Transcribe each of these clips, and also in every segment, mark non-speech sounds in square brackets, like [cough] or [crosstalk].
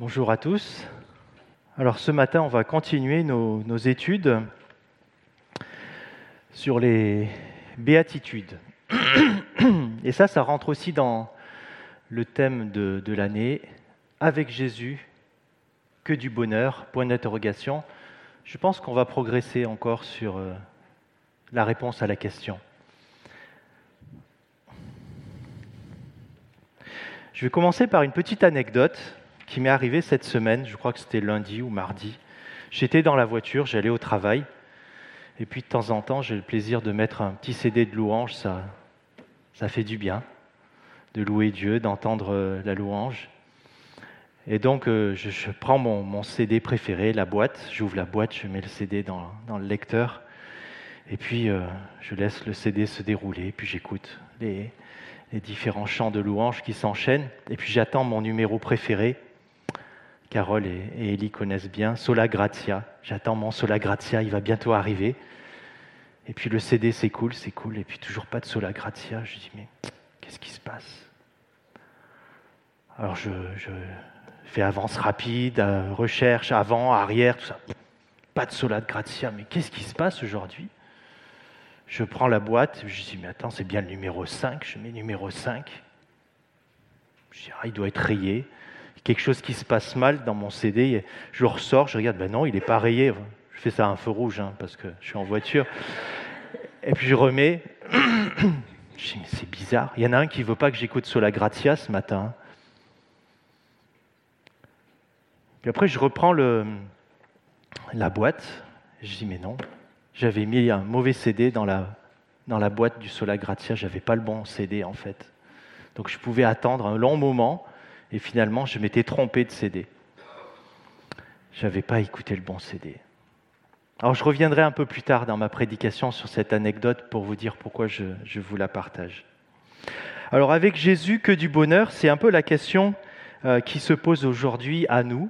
Bonjour à tous. Alors ce matin, on va continuer nos, études sur les béatitudes. [clears throat] Et ça, ça rentre aussi dans le thème de, de l'année, avec Jésus, que du bonheur, point d'interrogation. Je pense qu'on va progresser encore sur euh, la réponse à la question. Je vais commencer par une petite anecdote qui m'est arrivée cette semaine, je crois que c'était lundi ou mardi. J'étais dans la voiture, j'allais au travail, et puis de temps en temps, j'ai le plaisir de mettre un petit CD de louange, ça, ça fait du bien, de louer Dieu, d'entendre euh, la louange. Et donc, euh, je, prends mon, CD préféré, la boîte, j'ouvre la boîte, je mets le CD dans, dans le lecteur, et puis euh, je laisse le CD se dérouler, puis j'écoute les, les différents chants de louange qui s'enchaînent, et puis j'attends mon numéro préféré. Carole et, Ellie connaissent bien, Sola Gratia. J'attends mon Sola Gratia, il va bientôt arriver. Et puis le CD s'écoule, s'écoule, et puis toujours pas de Sola Gratia. Je dis, mais qu'est-ce qui se passe? Alors je, je, fais avance rapide, euh, recherche, avant, arrière, tout ça. Pas de Sola Gratia, mais qu'est-ce qui se passe aujourd'hui? Je prends la boîte, je dis, mais attends, c'est bien le numéro 5, je mets numéro 5. Je dis, ah, il doit être rayé. Quelque chose qui se passe mal dans mon CD, je ressors, je regarde, ben non, il n'est pas rayé. Je fais ça à un feu rouge, hein, parce que je suis en voiture. Et puis je remets. Je dis, mais c'est bizarre. Il y en a un qui ne veut pas que j'écoute Sola Gratia ce matin. Puis après, je reprends le, la boîte. Je dis, mais non, j'avais mis un mauvais CD dans la, dans la boîte du Sola Gratia. Je n'avais pas le bon CD, en fait. Donc je pouvais attendre un long moment. Et finalement, je m'étais trompé de CD. Je n'avais pas écouté le bon CD. Alors je reviendrai un peu plus tard dans ma prédication sur cette anecdote pour vous dire pourquoi je, vous la partage. Alors avec Jésus, que du bonheur, c'est un peu la question euh, qui se pose aujourd'hui à nous.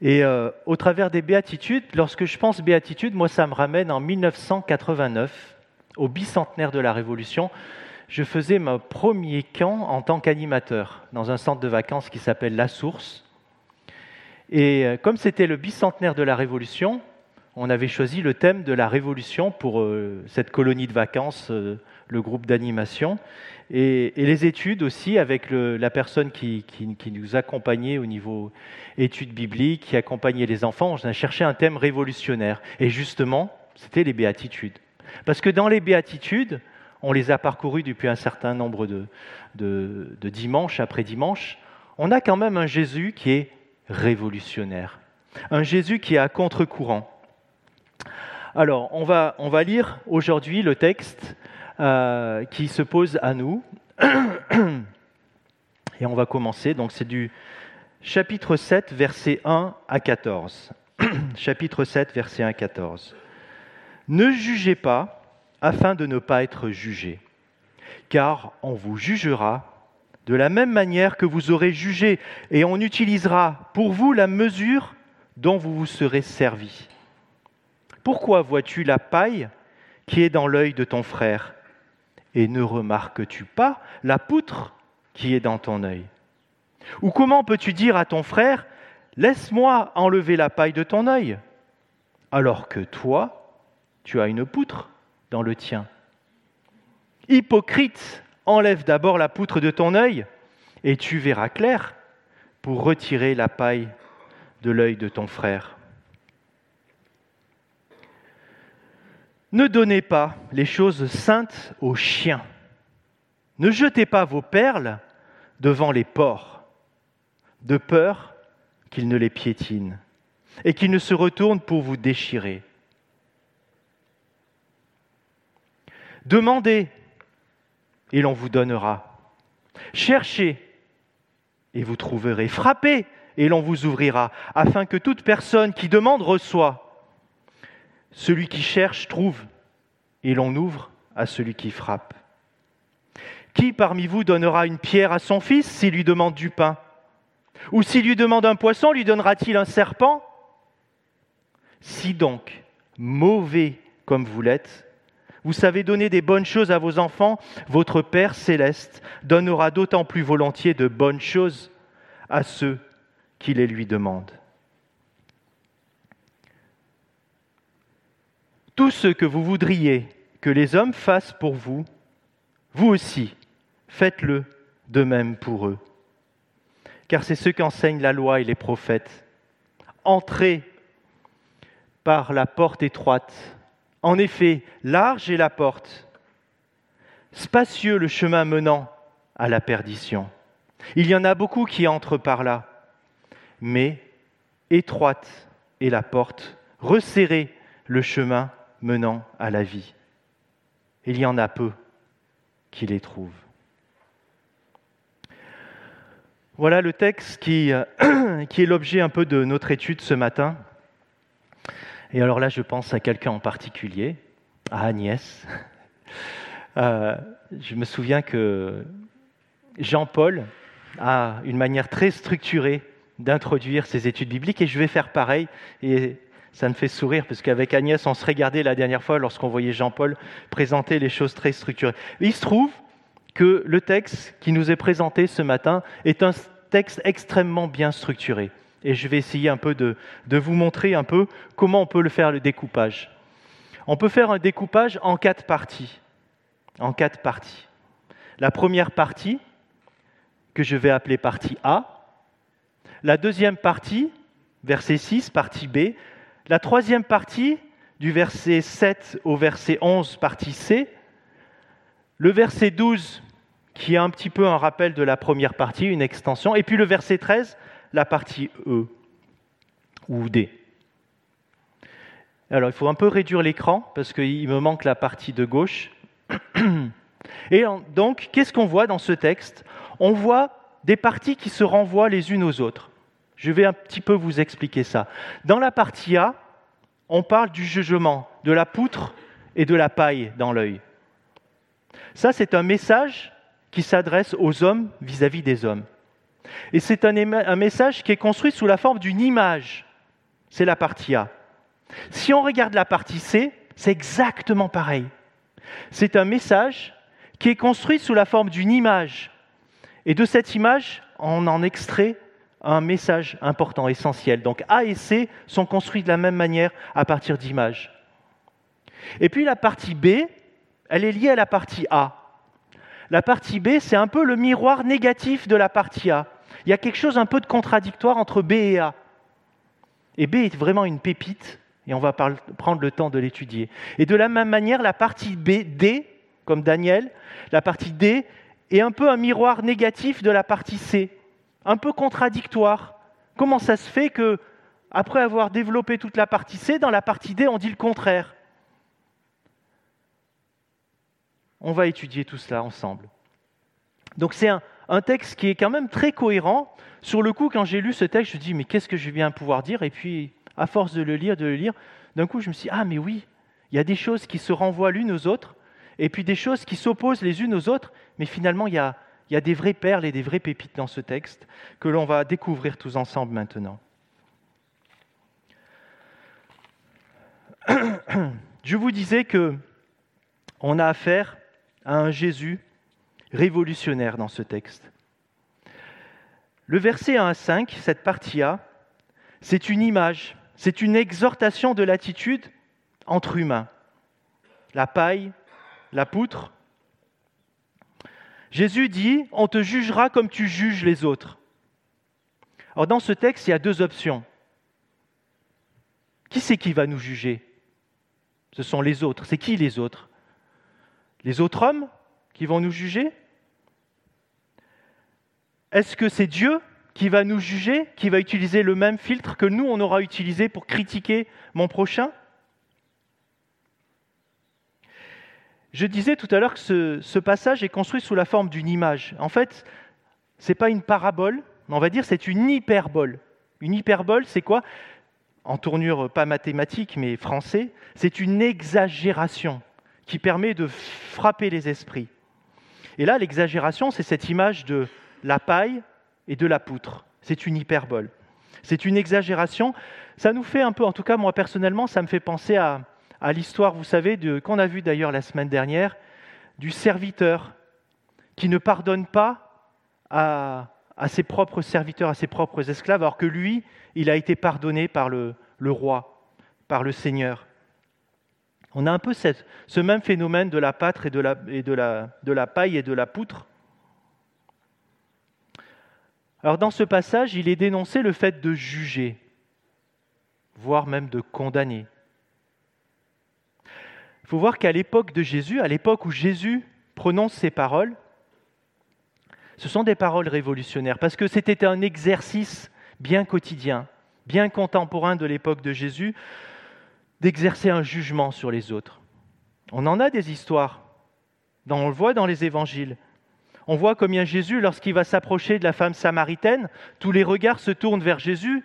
Et euh, au travers des béatitudes, lorsque je pense béatitude, moi ça me ramène en 1989, au bicentenaire de la Révolution. Je faisais mon premier camp en tant qu'animateur dans un centre de vacances qui s'appelle La Source. Et comme c'était le bicentenaire de la Révolution, on avait choisi le thème de la Révolution pour euh, cette colonie de vacances, euh, le groupe d'animation, et, les études aussi avec la personne qui, qui, qui, nous accompagnait au niveau études bibliques, qui accompagnait les enfants. On a cherché un thème révolutionnaire. Et justement, c'était les béatitudes. Parce que dans les béatitudes, on les a parcourues depuis un certain nombre de dimanches après dimanche, on a quand même un Jésus qui est révolutionnaire. Un Jésus qui est à contre-courant. Alors, on va, on va lire aujourd'hui le texte euh, qui se pose à nous. [clears throat] Et on va commencer. Donc, c'est du chapitre 7, versets 1 à 14. [clears throat] chapitre 7, versets 1 à 14. Ne jugez pas afin de ne pas être jugés, car on vous jugera de la même manière que vous aurez jugé, et on utilisera pour vous la mesure dont vous vous serez servi. Pourquoi vois-tu la paille qui est dans l'œil de ton frère, et ne remarques-tu pas la poutre qui est dans ton œil? Ou comment peux-tu dire à ton frère, Laisse-moi enlever la paille de ton œil, alors que toi, tu as une poutre dans le tien Hypocrite, enlève d'abord la poutre de ton œil, et tu verras clair pour retirer la paille de l'œil de ton frère. Ne donnez pas les choses saintes aux chiens. Ne jetez pas vos perles devant les porcs, de peur qu'ils ne les piétinent et qu'ils ne se retournent pour vous déchirer. Demandez et l'on vous donnera. Cherchez et vous trouverez. Frappez et l'on vous ouvrira, afin que toute personne qui demande reçoit. Celui qui cherche trouve et l'on ouvre à celui qui frappe. Qui parmi vous donnera une pierre à son fils s'il lui demande du pain? Ou s'il lui demande un poisson, lui donnera-t-il un serpent? Si donc, mauvais comme vous l'êtes, vous savez donner des bonnes choses à vos enfants, votre Père céleste donnera d'autant plus volontiers de bonnes choses à ceux qui les lui demandent. Tout ce que vous voudriez que les hommes fassent pour vous, vous aussi, faites-le de même pour eux. Car c'est ce qu'enseignent la loi et les prophètes. Entrez par la porte étroite. En effet, large est la porte, spacieux le chemin menant à la perdition. Il y en a beaucoup qui entrent par là, mais étroite est la porte, resserré le chemin menant à la vie. Il y en a peu qui les trouvent. Voilà le texte qui, euh, [clears throat] qui est l'objet un peu de notre étude ce matin. Et alors là, je pense à quelqu'un en particulier, à Agnès. [laughs] Euh, je me souviens que Jean-Paul a une manière très structurée d'introduire ses études bibliques et je vais faire pareil. Et ça me fait sourire parce qu'avec Agnès, on se regardait la dernière fois lorsqu'on voyait Jean-Paul présenter les choses très structurées. il se trouve que le texte qui nous est présenté ce matin est un texte extrêmement bien structuré. Et je vais essayer un peu de, vous montrer un peu comment on peut le faire le découpage. On peut faire un découpage en quatre parties. En quatre parties. La première partie, que je vais appeler partie A. La deuxième partie, verset 6, partie B. La troisième partie, du verset 7 au verset 11, partie C. Le verset 12, qui est un petit peu un rappel de la première partie, une extension. Et puis le verset 13, la partie E ou D. Alors il faut un peu réduire l'écran parce qu'il me manque la partie de gauche. [clears throat] Et donc, qu'est-ce qu'on voit dans ce texte? On voit des parties qui se renvoient les unes aux autres. Je vais un petit peu vous expliquer ça. Dans la partie A, on parle du jugement, de la poutre et de la paille dans l'œil. Ça, c'est un message qui s'adresse aux hommes vis-à-vis des hommes. Et c'est un, message qui est construit sous la forme d'une image. C'est la partie A. Si on regarde la partie C, c'est exactement pareil. C'est un message qui est construit sous la forme d'une image. Et de cette image, on en extrait un message important, essentiel. Donc A et C sont construits de la même manière à partir d'images. Et puis la partie B, elle est liée à la partie A. La partie B, c'est un peu le miroir négatif de la partie A. Il y a quelque chose un peu de contradictoire entre B et A. Et B est vraiment une pépite, et on va prendre le temps de l'étudier. Et de la même manière, la partie B, D, comme Daniel, la partie D est un peu un miroir négatif de la partie C, un peu contradictoire. Comment ça se fait que, après avoir développé toute la partie C, dans la partie D, on dit le contraire? On va étudier tout cela ensemble. Donc c'est un, un, texte qui est quand même très cohérent. Sur le coup, quand j'ai lu ce texte, je me dis, mais qu'est-ce que je viens pouvoir dire? Et puis, à force de le lire, de le lire, d'un coup, je me suis dit, ah mais oui, il y a des choses qui se renvoient l'une aux autres, et puis des choses qui s'opposent les unes aux autres, mais finalement, il y a, il y a des vraies perles et des vraies pépites dans ce texte que l'on va découvrir tous ensemble maintenant. [clears throat] Je vous disais que on a affaire à un Jésus révolutionnaire dans ce texte. Le verset 1 à 5, cette partie A, c'est une image, c'est une exhortation de l'attitude entre humains. La paille, la poutre. Jésus dit, on te jugera comme tu juges les autres. Alors dans ce texte, il y a deux options. Qui c'est qui va nous juger? Ce sont les autres. C'est qui les autres? Les autres hommes qui vont nous juger? Est-ce que c'est Dieu qui va nous juger, qui va utiliser le même filtre que nous, on aura utilisé pour critiquer mon prochain? Je disais tout à l'heure que ce, passage est construit sous la forme d'une image. En fait, ce n'est pas une parabole, on va dire c'est une hyperbole. Une hyperbole, c'est quoi? En tournure pas mathématique, mais français, c'est une exagération qui permet de frapper les esprits. Et là, l'exagération, c'est cette image de la paille et de la poutre. C'est une hyperbole. C'est une exagération. Ça nous fait un peu, en tout cas moi personnellement, ça me fait penser à, l'histoire, vous savez, qu'on a vu d'ailleurs la semaine dernière, du serviteur qui ne pardonne pas à, ses propres serviteurs, à ses propres esclaves, alors que lui, il a été pardonné par le, roi, par le Seigneur. On a un peu ce même phénomène de la pâtre et, de la paille et de la poutre. Alors dans ce passage, il est dénoncé le fait de juger, voire même de condamner. Il faut voir qu'à l'époque de Jésus, à l'époque où Jésus prononce ces paroles, ce sont des paroles révolutionnaires, parce que c'était un exercice bien quotidien, bien contemporain de l'époque de Jésus, d'exercer un jugement sur les autres. On en a des histoires, on le voit dans les évangiles. On voit combien Jésus, lorsqu'il va s'approcher de la femme samaritaine, tous les regards se tournent vers Jésus,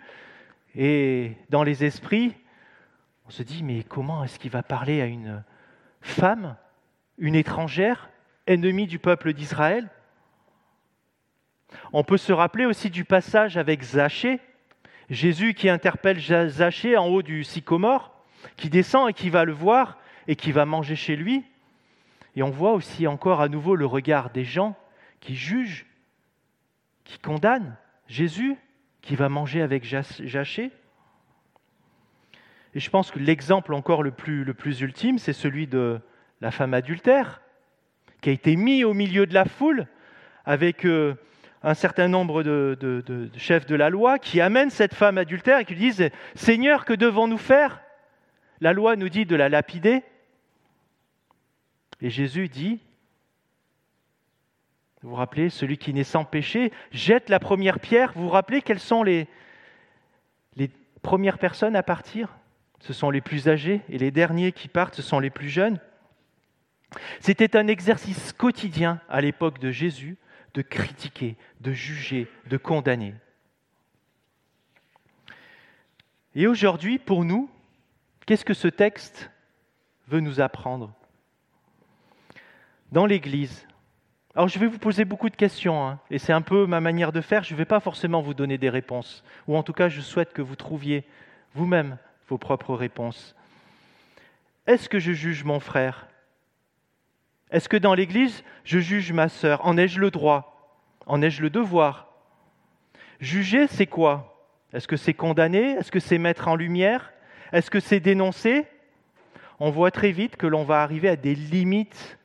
et dans les esprits, on se dit, mais comment est-ce qu'il va parler à une femme, une étrangère, ennemie du peuple d'Israël? On peut se rappeler aussi du passage avec Zachée, Jésus qui interpelle Zachée en haut du sycomore, qui descend et qui va le voir et qui va manger chez lui. Et on voit aussi encore à nouveau le regard des gens qui jugent, qui condamnent Jésus qui va manger avec Zachée. Et je pense que l'exemple encore le plus, ultime, c'est celui de la femme adultère, qui a été mise au milieu de la foule avec euh, un certain nombre de, chefs de la loi qui amènent cette femme adultère et qui disent Seigneur, que devons-nous faire? La loi nous dit de la lapider. Et Jésus dit Vous vous rappelez, celui qui n'est sans péché jette la première pierre. Vous vous rappelez quelles sont les, les premières personnes à partir? Ce sont les plus âgés et les derniers qui partent, ce sont les plus jeunes. C'était un exercice quotidien à l'époque de Jésus de critiquer, de juger, de condamner. Et aujourd'hui, pour nous, qu'est-ce que ce texte veut nous apprendre? Dans l'Église, alors je vais vous poser beaucoup de questions, hein, et c'est un peu ma manière de faire, je ne vais pas forcément vous donner des réponses, ou en tout cas je souhaite que vous trouviez vous-même vos propres réponses. Est-ce que je juge mon frère? Est-ce que dans l'Église, je juge ma sœur? En ai-je le droit? En ai-je le devoir? Juger, c'est quoi? Est-ce que c'est condamner Est-ce que c'est mettre en lumière? Est-ce que c'est dénoncer? On voit très vite que l'on va arriver à des limites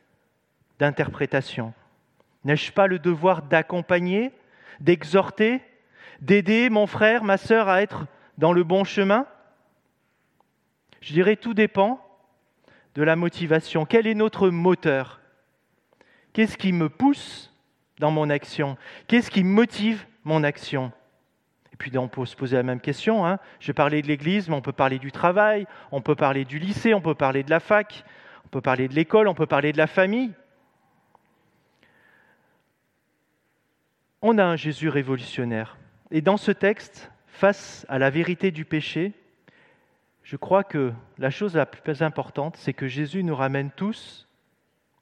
d'interprétation. N'ai-je pas le devoir d'accompagner, d'exhorter, d'aider mon frère, ma sœur à être dans le bon chemin? Je dirais tout dépend de la motivation. Quel est notre moteur? Qu'est-ce qui me pousse dans mon action? Qu'est-ce qui motive mon action? Et puis on peut se poser la même question. Hein. Je parlais de l'Église, mais on peut parler du travail, on peut parler du lycée, on peut parler de la fac, on peut parler de l'école, on peut parler de la famille. On a un Jésus révolutionnaire. Et dans ce texte, face à la vérité du péché, je crois que la chose la plus importante, c'est que Jésus nous ramène tous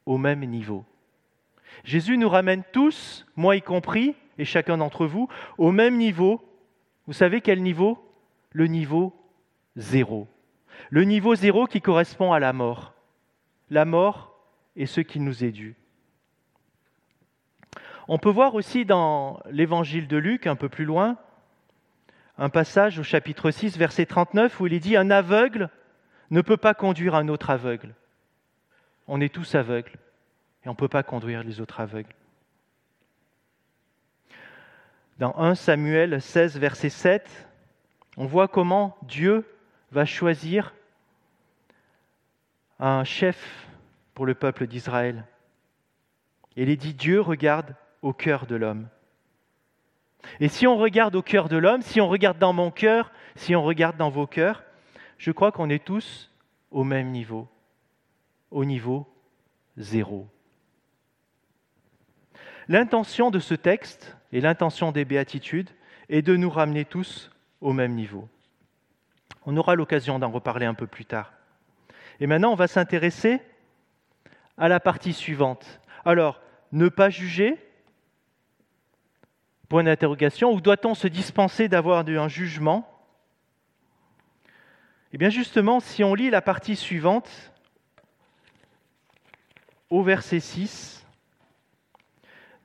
au même niveau. Jésus nous ramène tous, moi y compris, et chacun d'entre vous, au même niveau. Vous savez quel niveau? Le niveau zéro. Le niveau zéro qui correspond à la mort. La mort est ce qui nous est dû. On peut voir aussi dans l'évangile de Luc, un peu plus loin, un passage au chapitre 6, verset 39, où il est dit Un aveugle ne peut pas conduire un autre aveugle. On est tous aveugles et on ne peut pas conduire les autres aveugles. Dans 1 Samuel 16, verset 7, on voit comment Dieu va choisir un chef pour le peuple d'Israël. il est dit Dieu regarde au cœur de l'homme. Et si on regarde au cœur de l'homme, si on regarde dans mon cœur, si on regarde dans vos cœurs, je crois qu'on est tous au même niveau, au niveau zéro. L'intention de ce texte et l'intention des béatitudes est de nous ramener tous au même niveau. On aura l'occasion d'en reparler un peu plus tard. Et maintenant, on va s'intéresser à la partie suivante. Alors, ne pas juger, Point d'interrogation. Ou doit-on se dispenser d'avoir un jugement? Eh bien justement, si on lit la partie suivante, au verset 6,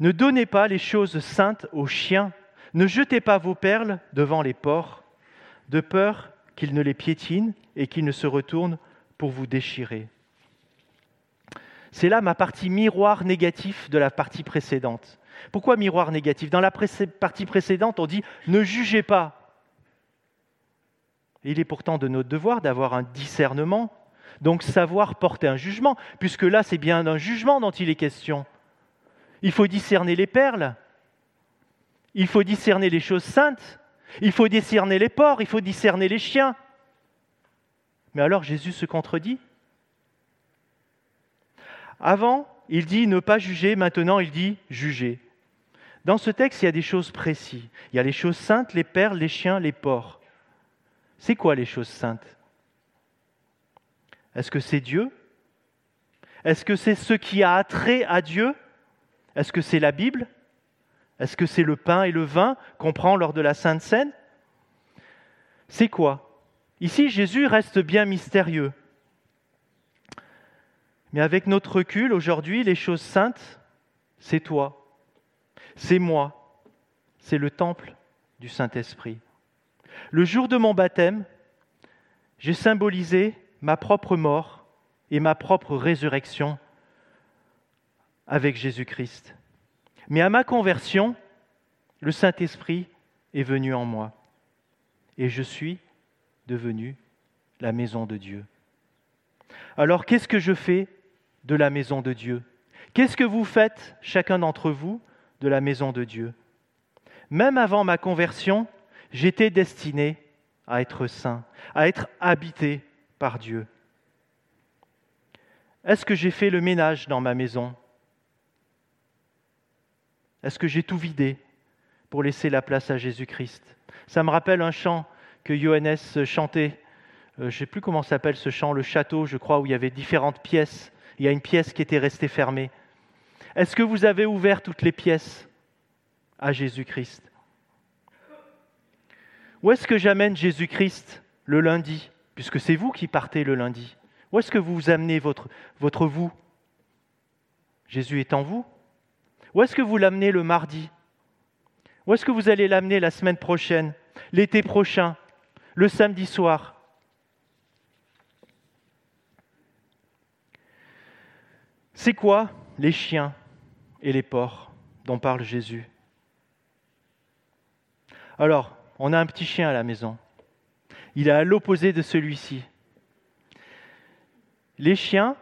Ne donnez pas les choses saintes aux chiens, ne jetez pas vos perles devant les porcs, de peur qu'ils ne les piétinent et qu'ils ne se retournent pour vous déchirer. C'est là ma partie miroir négatif de la partie précédente. Pourquoi miroir négatif? Dans la partie précédente, on dit ne jugez pas. Il est pourtant de notre devoir d'avoir un discernement, donc savoir porter un jugement, puisque là c'est bien d'un jugement dont il est question. Il faut discerner les perles, il faut discerner les choses saintes, il faut discerner les porcs, il faut discerner les chiens. Mais alors Jésus se contredit? Avant, il dit ne pas juger, maintenant il dit juger. Dans ce texte, il y a des choses précises. Il y a les choses saintes, les perles, les chiens, les porcs. C'est quoi les choses saintes? Est-ce que c'est Dieu? Est-ce que c'est ce qui a attrait à Dieu? Est-ce que c'est la Bible? Est-ce que c'est le pain et le vin qu'on prend lors de la Sainte Seine? C'est quoi? Ici, Jésus reste bien mystérieux. Mais avec notre recul, aujourd'hui, les choses saintes, c'est toi, c'est moi, c'est le temple du Saint-Esprit. Le jour de mon baptême, j'ai symbolisé ma propre mort et ma propre résurrection avec Jésus-Christ. Mais à ma conversion, le Saint-Esprit est venu en moi et je suis devenu la maison de Dieu. Alors qu'est-ce que je fais de la maison de Dieu? Qu'est-ce que vous faites, chacun d'entre vous, de la maison de Dieu Même avant ma conversion, j'étais destiné à être saint, à être habité par Dieu. Est-ce que j'ai fait le ménage dans ma maison? Est-ce que j'ai tout vidé pour laisser la place à Jésus-Christ? Ça me rappelle un chant que Johannes chantait. Euh, je ne sais plus comment s'appelle ce chant, le château, je crois, où il y avait différentes pièces il y a une pièce qui était restée fermée. Est-ce que vous avez ouvert toutes les pièces à Jésus-Christ? Où est-ce que j'amène Jésus-Christ le lundi, puisque c'est vous qui partez le lundi? Où est-ce que vous amenez votre, votre vous? Jésus est en vous? Où est-ce que vous l'amenez le mardi? Où est-ce que vous allez l'amener la semaine prochaine, l'été prochain, le samedi soir? C'est quoi les chiens? Et les porcs dont parle Jésus Alors, on a un petit chien à la maison. Il est à l'opposé de celui-ci. Les chiens,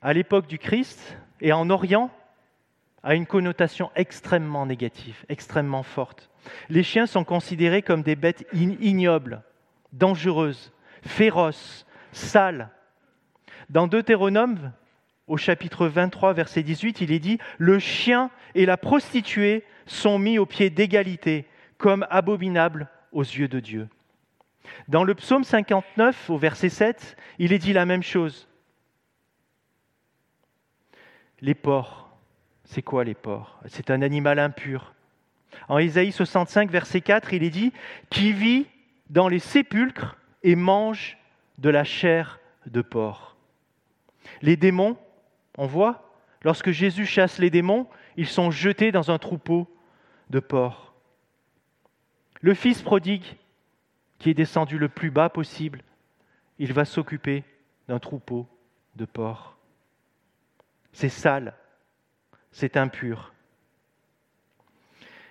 à l'époque du Christ et en Orient, a une connotation extrêmement négative, extrêmement forte. Les chiens sont considérés comme des bêtes ignobles, dangereuses, féroces, sales. Dans Deutéronome au chapitre 23, verset 18, il est dit, Le chien et la prostituée sont mis au pied d'égalité, comme abominables aux yeux de Dieu. Dans le psaume 59, au verset 7, il est dit la même chose. Les porcs, c'est quoi les porcs? C'est un animal impur. En Isaïe 65, verset 4, il est dit Qui vit dans les sépulcres et mange de la chair de porc. Les démons on voit, lorsque Jésus chasse les démons, ils sont jetés dans un troupeau de porcs. Le fils prodigue, qui est descendu le plus bas possible, il va s'occuper d'un troupeau de porcs. C'est sale, c'est impur.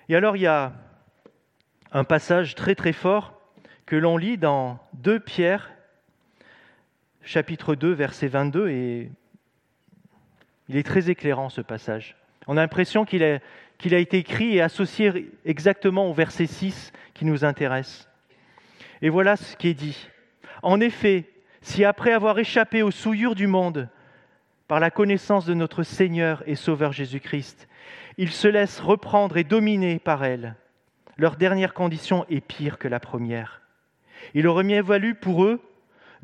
Et alors il y a un passage très très fort que l'on lit dans 2 Pierre, chapitre 2, verset 22, et il est très éclairant ce passage. On a l'impression qu'il a, été écrit et associé exactement au verset 6 qui nous intéresse. Et voilà ce qui est dit. En effet, si après avoir échappé aux souillures du monde, par la connaissance de notre Seigneur et Sauveur Jésus-Christ, ils se laissent reprendre et dominer par elles, leur dernière condition est pire que la première. Il aurait mieux valu pour eux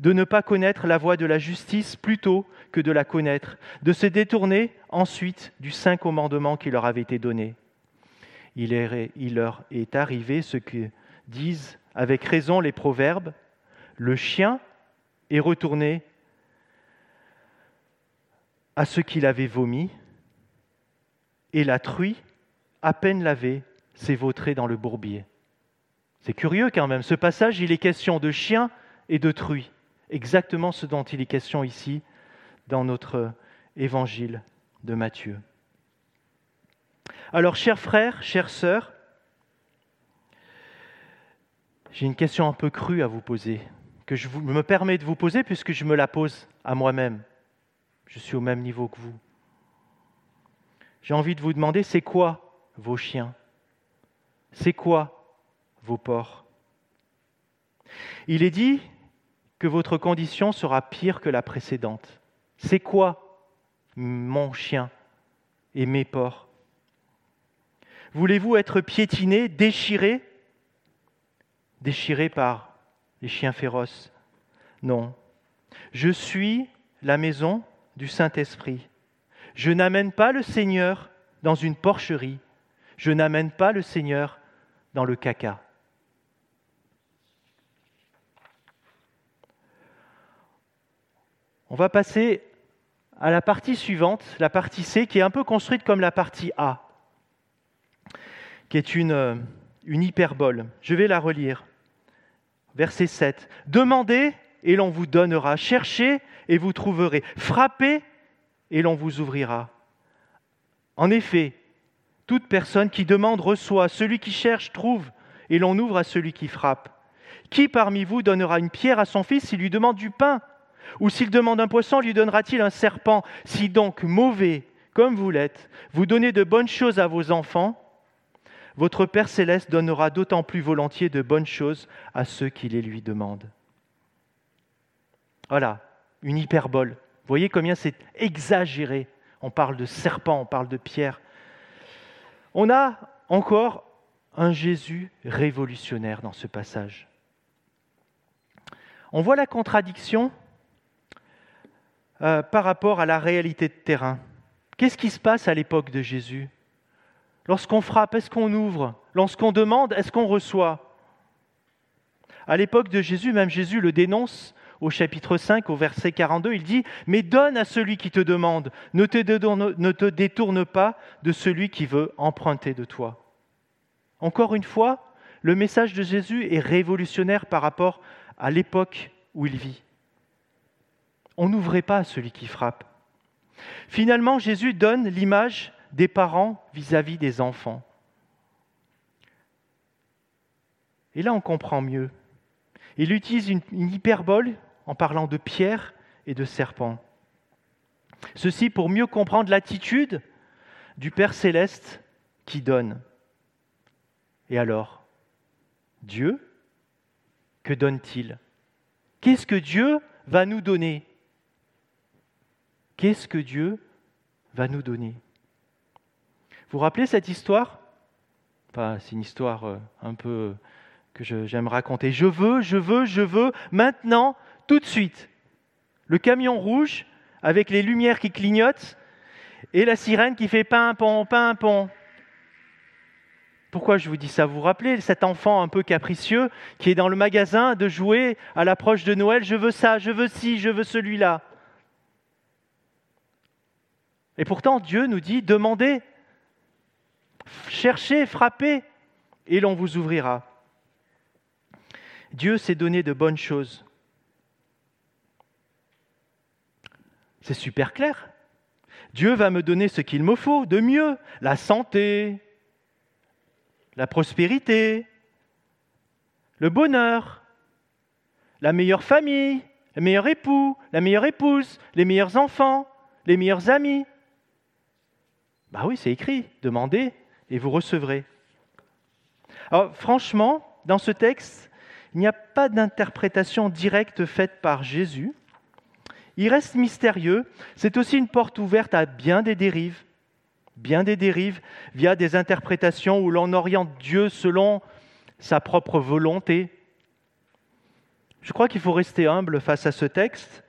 de ne pas connaître la voie de la justice plutôt que de la connaître, de se détourner ensuite du saint commandement qui leur avait été donné. Il, leur est arrivé ce que disent avec raison les proverbes, le chien est retourné à ce qu'il avait vomi, et la truie, à peine lavée, s'est vautrée dans le bourbier. C'est curieux quand même. Ce passage, il est question de chien et de truie. Exactement ce dont il est question ici dans notre évangile de Matthieu. Alors, chers frères, chères sœurs, j'ai une question un peu crue à vous poser, que je me permets de vous poser puisque je me la pose à moi-même. Je suis au même niveau que vous. J'ai envie de vous demander, c'est quoi vos chiens? C'est quoi vos porcs? Il est dit que votre condition sera pire que la précédente. C'est quoi mon chien et mes porcs? Voulez-vous être piétiné, déchiré Déchiré par les chiens féroces? Non. Je suis la maison du Saint-Esprit. Je n'amène pas le Seigneur dans une porcherie. Je n'amène pas le Seigneur dans le caca. On va passer à la partie suivante, la partie C, qui est un peu construite comme la partie A, qui est une, euh, hyperbole. Je vais la relire. Verset 7. Demandez et l'on vous donnera. Cherchez et vous trouverez. Frappez et l'on vous ouvrira. En effet, toute personne qui demande reçoit, celui qui cherche trouve, et l'on ouvre à celui qui frappe. Qui parmi vous donnera une pierre à son fils s'il lui demande du pain Ou s'il demande un poisson, lui donnera-t-il un serpent Si donc mauvais, comme vous l'êtes, vous donnez de bonnes choses à vos enfants, votre Père céleste donnera d'autant plus volontiers de bonnes choses à ceux qui les lui demandent. Voilà, une hyperbole. Voyez combien c'est exagéré. On parle de serpent, on parle de pierre. On a encore un Jésus révolutionnaire dans ce passage. On voit la contradiction euh, par rapport à la réalité de terrain. Qu'est-ce qui se passe à l'époque de Jésus? Lorsqu'on frappe, est-ce qu'on ouvre? Lorsqu'on demande, est-ce qu'on reçoit? À l'époque de Jésus, même Jésus le dénonce au chapitre 5, au verset 42, il dit, Mais donne à celui qui te demande, ne te, détourne, ne te détourne pas de celui qui veut emprunter de toi. Encore une fois, le message de Jésus est révolutionnaire par rapport à l'époque où il vit. On n'ouvrait pas celui qui frappe. Finalement, Jésus donne l'image des parents vis-à-vis des enfants. Et là, on comprend mieux. Il utilise une, hyperbole en parlant de pierre et de serpent. Ceci pour mieux comprendre l'attitude du Père céleste qui donne. Et alors, Dieu, que donne-t-il? Qu'est-ce que Dieu va nous donner? Qu'est-ce que Dieu va nous donner? Vous rappelez cette histoire? Enfin, C'est une histoire euh, un peu euh, que j'aime raconter. Je veux, je veux, je veux, maintenant, tout de suite. Le camion rouge avec les lumières qui clignotent et la sirène qui fait pimpon, pimpon. Pourquoi je vous dis ça? Vous vous rappelez cet enfant un peu capricieux qui est dans le magasin de jouer à l'approche de Noël? Je veux ça, je veux ci, je veux celui-là. Et pourtant, Dieu nous dit demandez, Cherchez, frappez, et l'on vous ouvrira. Dieu s'est donné de bonnes choses. C'est super clair. Dieu va me donner ce qu'il me faut de mieux, la santé, la prospérité, le bonheur, la meilleure famille, le meilleur époux, la meilleure épouse, les meilleurs enfants, les meilleurs amis. Bah oui, c'est écrit, demandez et vous recevrez. Alors franchement, dans ce texte, il n'y a pas d'interprétation directe faite par Jésus. Il reste mystérieux. C'est aussi une porte ouverte à bien des dérives, bien des dérives via des interprétations où l'on oriente Dieu selon sa propre volonté. Je crois qu'il faut rester humble face à ce texte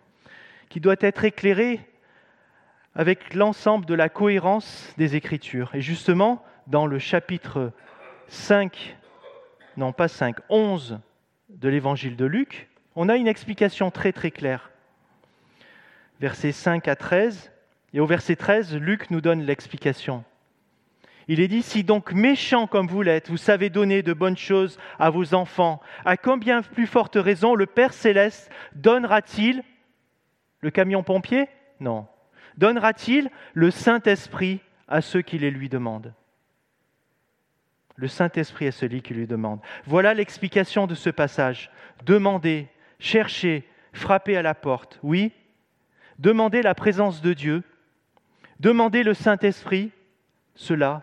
qui doit être éclairé avec l'ensemble de la cohérence des Écritures. Et justement, dans le chapitre 5, non pas 5, 11 de l'évangile de Luc, on a une explication très très claire. Versets 5 à 13, et au verset 13, Luc nous donne l'explication. Il est dit, si donc méchant comme vous l'êtes, vous savez donner de bonnes choses à vos enfants, à combien plus forte raison le Père céleste donnera-t-il le camion pompier? Non. Donnera-t-il le Saint-Esprit à ceux qui les lui demandent Le Saint-Esprit est celui qui lui demande. Voilà l'explication de ce passage. Demandez, cherchez, frappez à la porte. Oui, demandez la présence de Dieu, demandez le Saint-Esprit, cela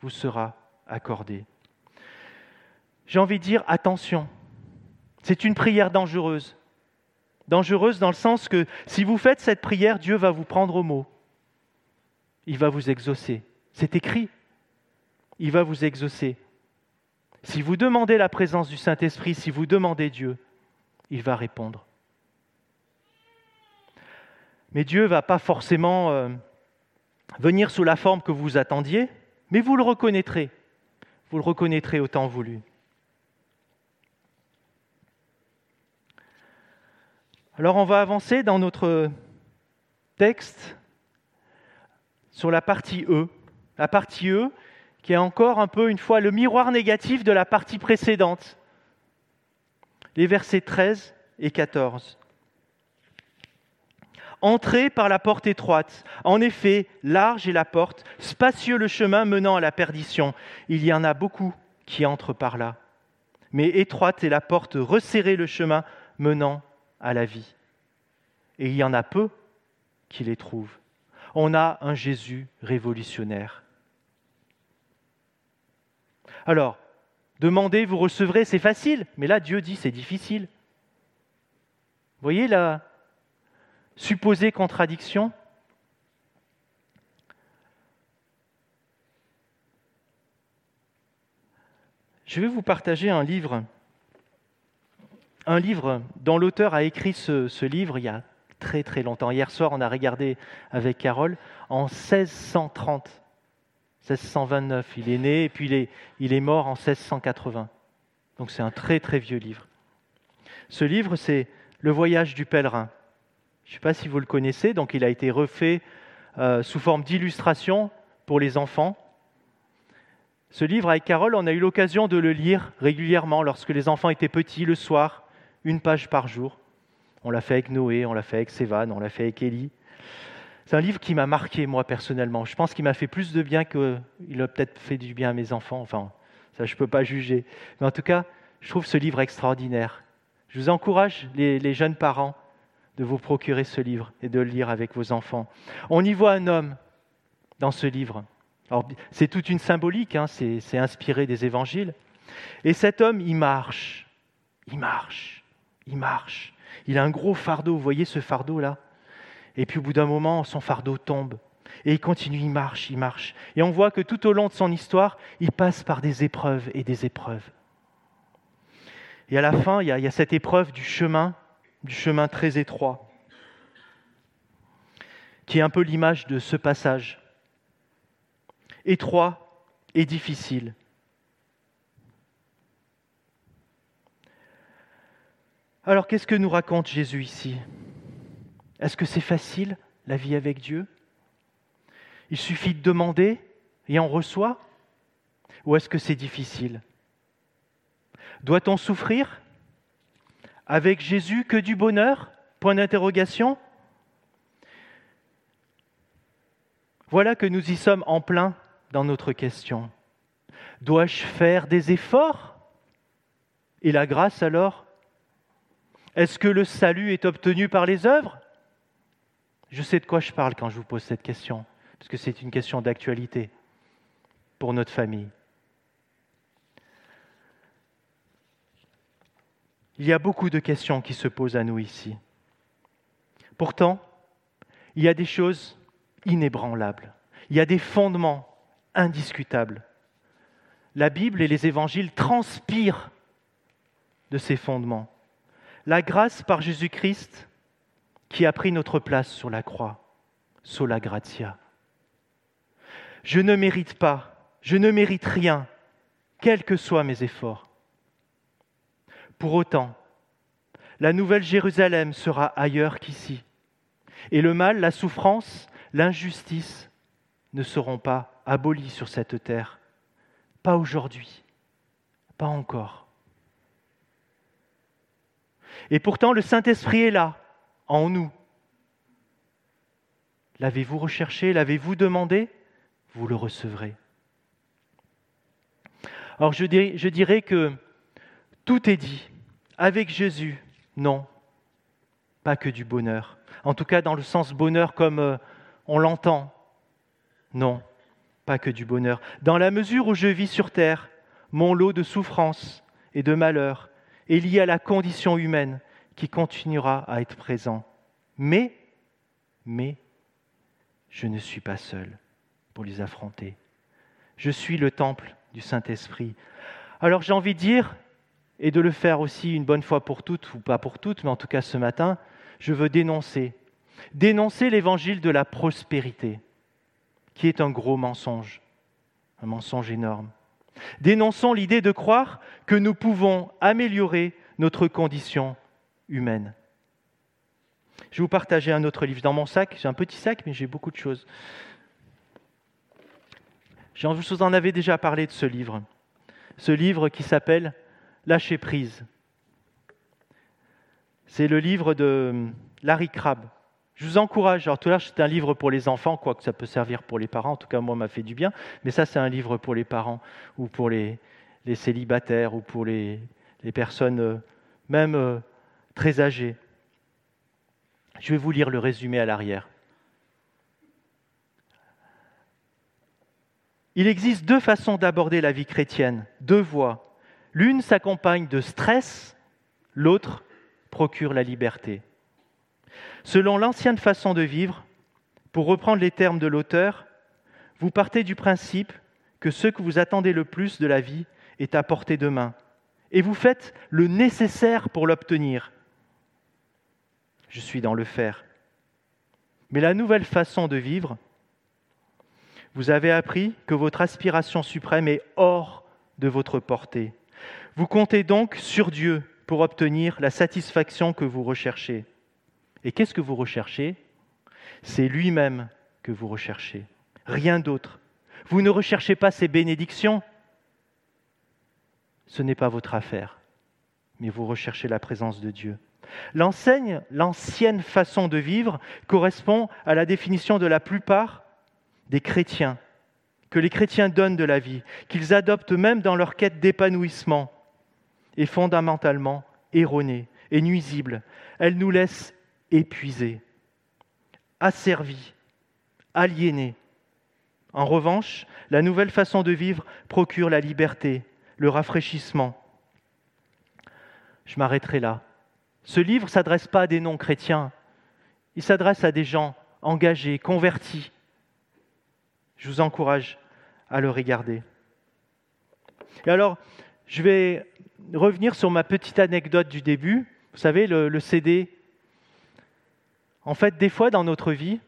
vous sera accordé. J'ai envie de dire attention, c'est une prière dangereuse. Dangereuse dans le sens que si vous faites cette prière, Dieu va vous prendre au mot. Il va vous exaucer. C'est écrit. Il va vous exaucer. Si vous demandez la présence du Saint-Esprit, si vous demandez Dieu, il va répondre. Mais Dieu ne va pas forcément euh, venir sous la forme que vous attendiez, mais vous le reconnaîtrez. Vous le reconnaîtrez au temps voulu. Alors on va avancer dans notre texte sur la partie E. La partie E qui est encore un peu une fois le miroir négatif de la partie précédente. Les versets 13 et 14. Entrez par la porte étroite. En effet, large est la porte, spacieux le chemin menant à la perdition. Il y en a beaucoup qui entrent par là. Mais étroite est la porte, resserrez le chemin menant à la vie. Et il y en a peu qui les trouvent. On a un Jésus révolutionnaire. Alors, demandez, vous recevrez, c'est facile, mais là Dieu dit c'est difficile. Vous voyez la supposée contradiction? Je vais vous partager un livre, un livre dont l'auteur a écrit ce, livre il y a très très longtemps. Hier soir, on a regardé avec Carole en 1630, 1629. Il est né et puis il est, il est mort en 1680. Donc c'est un très très vieux livre. Ce livre, c'est Le voyage du pèlerin. Je ne sais pas si vous le connaissez, donc il a été refait euh, sous forme d'illustration pour les enfants. Ce livre, avec Carole, on a eu l'occasion de le lire régulièrement lorsque les enfants étaient petits, le soir, une page par jour. On l'a fait avec Noé, on l'a fait avec Sévan, on l'a fait avec Élie. C'est un livre qui m'a marqué, moi, personnellement. Je pense qu'il m'a fait plus de bien qu'il a peut-être fait du bien à mes enfants. Enfin, ça, je ne peux pas juger. Mais en tout cas, je trouve ce livre extraordinaire. Je vous encourage, les, jeunes parents, de vous procurer ce livre et de le lire avec vos enfants. On y voit un homme dans ce livre. c'est toute une symbolique, hein, c'est inspiré des évangiles. Et cet homme, il marche, il marche, il marche. Il a un gros fardeau, vous voyez ce fardeau-là Et puis au bout d'un moment, son fardeau tombe. Et il continue, il marche, il marche. Et on voit que tout au long de son histoire, il passe par des épreuves et des épreuves. Et à la fin, il y a, il y a cette épreuve du chemin, du chemin très étroit, qui est un peu l'image de ce passage. Étroit et difficile. Alors qu'est-ce que nous raconte Jésus ici? Est-ce que c'est facile, la vie avec Dieu? Il suffit de demander et on reçoit? Ou est-ce que c'est difficile? Doit-on souffrir? Avec Jésus que du bonheur? Point d'interrogation. Voilà que nous y sommes en plein dans notre question. Dois-je faire des efforts? Et la grâce alors est-ce que le salut est obtenu par les œuvres? Je sais de quoi je parle quand je vous pose cette question, parce que c'est une question d'actualité pour notre famille. Il y a beaucoup de questions qui se posent à nous ici. Pourtant, il y a des choses inébranlables. Il y a des fondements indiscutables. La Bible et les évangiles transpirent de ces fondements la grâce par Jésus-Christ qui a pris notre place sur la croix, sola gratia. Je ne mérite pas, je ne mérite rien, quels que soient mes efforts. Pour autant, la nouvelle Jérusalem sera ailleurs qu'ici, et le mal, la souffrance, l'injustice ne seront pas abolis sur cette terre. Pas aujourd'hui, pas encore. Et pourtant, le Saint-Esprit est là, en nous. L'avez-vous recherché L'avez-vous demandé? Vous le recevrez. Alors je dirais, je dirais que tout est dit. Avec Jésus, non, pas que du bonheur. En tout cas, dans le sens bonheur comme euh, on l'entend. Non, pas que du bonheur. Dans la mesure où je vis sur terre, mon lot de souffrance et de malheur est lié à la condition humaine qui continuera à être présent. Mais, mais, je ne suis pas seul pour les affronter. Je suis le temple du Saint-Esprit. Alors j'ai envie de dire, et de le faire aussi une bonne fois pour toutes, ou pas pour toutes, mais en tout cas ce matin, je veux dénoncer. Dénoncer l'évangile de la prospérité, qui est un gros mensonge, un mensonge énorme. Dénonçons l'idée de croire que nous pouvons améliorer notre condition humaine. Je vais vous partager un autre livre dans mon sac. J'ai un petit sac, mais j'ai beaucoup de choses. Je vous en avais déjà parlé de ce livre. Ce livre qui s'appelle Lâcher prise. C'est le livre de Larry Crabb. Je vous encourage. Alors, tout là, c'est un livre pour les enfants, quoique ça peut servir pour les parents. En tout cas, moi, m'a fait du bien. Mais ça, c'est un livre pour les parents ou pour les, célibataires ou pour les, personnes euh, même euh, très âgées. Je vais vous lire le résumé à l'arrière. Il existe deux façons d'aborder la vie chrétienne, deux voies. L'une s'accompagne de stress, l'autre procure la liberté. Selon l'ancienne façon de vivre, pour reprendre les termes de l'auteur, vous partez du principe que ce que vous attendez le plus de la vie est à portée de main, et vous faites le nécessaire pour l'obtenir. Je suis dans le faire. Mais la nouvelle façon de vivre vous avez appris que votre aspiration suprême est hors de votre portée. Vous comptez donc sur Dieu pour obtenir la satisfaction que vous recherchez. Et qu'est-ce que vous recherchez? C'est lui-même que vous recherchez, rien d'autre. Vous ne recherchez pas ses bénédictions, ce n'est pas votre affaire, mais vous recherchez la présence de Dieu. L'enseigne, l'ancienne façon de vivre correspond à la définition de la plupart des chrétiens, que les chrétiens donnent de la vie, qu'ils adoptent même dans leur quête d'épanouissement, est fondamentalement erronée et nuisible. Elle nous laisse épuisés, asservis, aliénés. En revanche, la nouvelle façon de vivre procure la liberté, le rafraîchissement. Je m'arrêterai là. Ce livre ne s'adresse pas à des non-chrétiens, il s'adresse à des gens engagés, convertis, je vous encourage à le regarder. Et alors, je vais revenir sur ma petite anecdote du début. Vous savez, le, CD. En fait, des fois dans notre vie,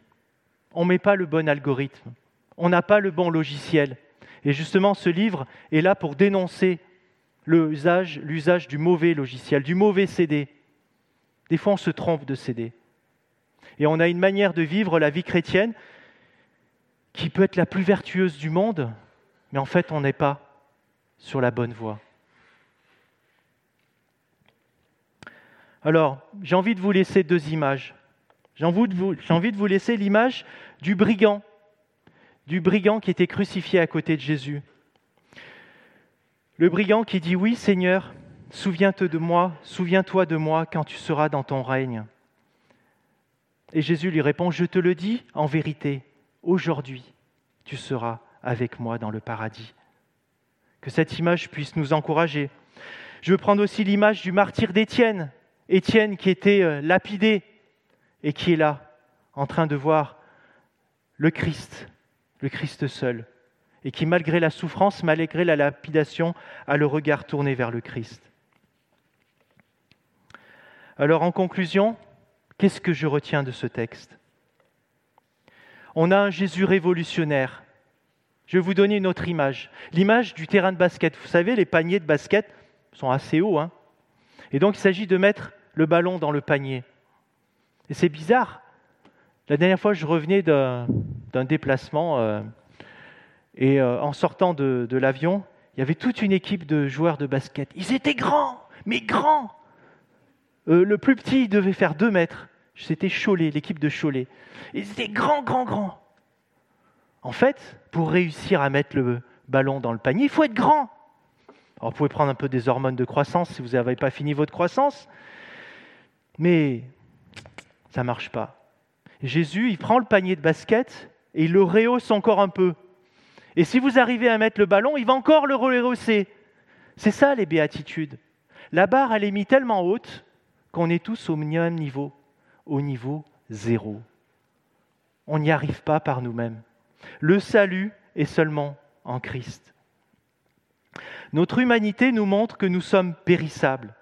on ne met pas le bon algorithme, on n'a pas le bon logiciel. Et justement, ce livre est là pour dénoncer l'usage, du mauvais logiciel, du mauvais CD. Des fois, on se trompe de CD. Et on a une manière de vivre la vie chrétienne qui peut être la plus vertueuse du monde, mais en fait, on n'est pas sur la bonne voie. Alors, j'ai envie de vous laisser deux images. J'ai envie, de vous laisser l'image du brigand, du brigand qui était crucifié à côté de Jésus. Le brigand qui dit Oui, Seigneur, souviens-toi de moi, souviens-toi de moi quand tu seras dans ton règne. Et Jésus lui répond Je te le dis en vérité, aujourd'hui, tu seras avec moi dans le paradis. Que cette image puisse nous encourager. Je veux prendre aussi l'image du martyr d'Étienne, Étienne qui était euh, lapidé et qui est là, en train de voir le Christ, le Christ seul, et qui, malgré la souffrance, malgré la lapidation, a le regard tourné vers le Christ. Alors, en conclusion, qu'est-ce que je retiens de ce texte? On a un Jésus révolutionnaire. Je vais vous donner une autre image. L'image du terrain de basket. Vous savez, les paniers de basket sont assez hauts. Hein et donc, il s'agit de mettre le ballon dans le panier. Et c'est bizarre. La dernière fois, je revenais d'un déplacement euh, Et euh, en sortant de, l'avion, il y avait toute une équipe de joueurs de basket. Ils étaient grands, mais grands. Euh, le plus petit devait faire deux mètres. C'était Cholet, l'équipe de Cholet. Ils étaient grands, grands, grands. En fait, pour réussir à mettre le ballon dans le panier, il faut être grand. Alors, vous pouvez prendre un peu des hormones de croissance si vous n'avez pas fini votre croissance, mais ça ne marche pas. Jésus, il prend le panier de basket et il le rehausse encore un peu. Et si vous arrivez à mettre le ballon, il va encore le rehausser. C'est ça les béatitudes. La barre, elle est mise tellement haute qu'on est tous au même niveau, au niveau zéro. On n'y arrive pas par nous-mêmes. Le salut est seulement en Christ. Notre humanité nous montre que nous sommes périssables,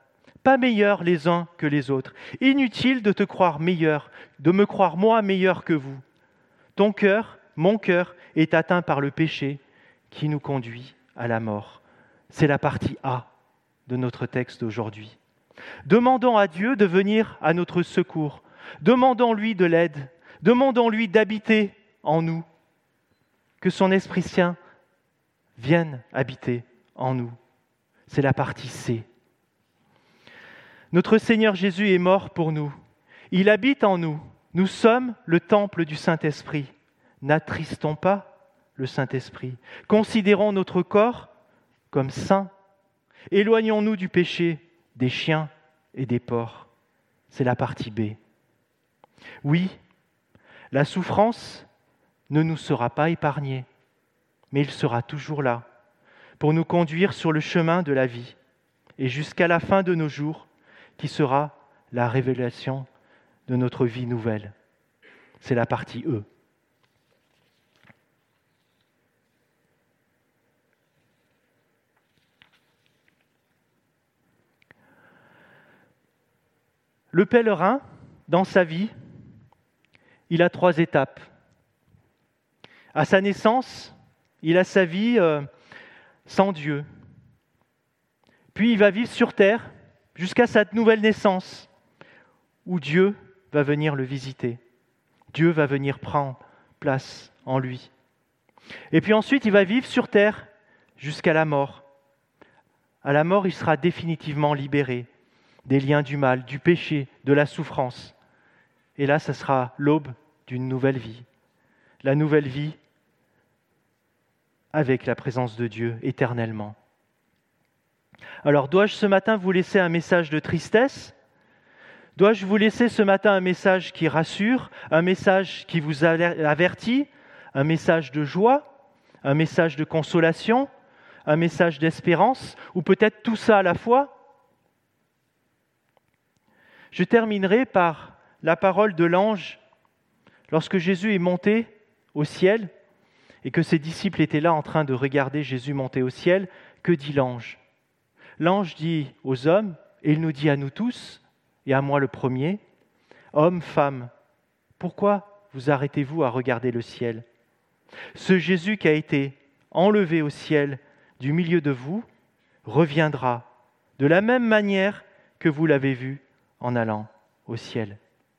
pas meilleurs les uns que les autres. Inutile de te croire meilleur, de me croire moi meilleur que vous. Ton cœur, mon cœur, est atteint par le péché qui nous conduit à la mort. C'est la partie A de notre texte d'aujourd'hui. Demandons à Dieu de venir à notre secours. Demandons-lui de l'aide. Demandons-lui d'habiter en nous. Que son Esprit Saint vienne habiter en nous. C'est la partie C. Notre Seigneur Jésus est mort pour nous. Il habite en nous. Nous sommes le temple du Saint-Esprit. N'attristons pas le Saint-Esprit. Considérons notre corps comme saint. Éloignons-nous du péché des chiens et des porcs. C'est la partie B. Oui, la souffrance ne nous sera pas épargnée, mais il sera toujours là pour nous conduire sur le chemin de la vie et jusqu'à la fin de nos jours, qui sera la révélation de notre vie nouvelle. C'est la partie E. Le pèlerin, dans sa vie, il a trois étapes. À sa naissance, il a sa vie euh, sans Dieu. Puis il va vivre sur terre jusqu'à sa nouvelle naissance, où Dieu va venir le visiter. Dieu va venir prendre place en lui. Et puis ensuite, il va vivre sur terre jusqu'à la mort. À la mort, il sera définitivement libéré des liens du mal, du péché, de la souffrance. Et là, ce sera l'aube d'une nouvelle vie. La nouvelle vie avec la présence de Dieu éternellement. Alors, dois-je ce matin vous laisser un message de tristesse? Dois-je vous laisser ce matin un message qui rassure, un message qui vous avertit, un message de joie, un message de consolation, un message d'espérance, ou peut-être tout ça à la fois? Je terminerai par la parole de l'ange. Lorsque Jésus est monté au ciel et que ses disciples étaient là en train de regarder Jésus monter au ciel, que dit l'ange? L'ange dit aux hommes, et il nous dit à nous tous, et à moi le premier, Hommes, femmes, pourquoi vous arrêtez-vous à regarder le ciel? Ce Jésus qui a été enlevé au ciel du milieu de vous reviendra de la même manière que vous l'avez vu en allant au ciel.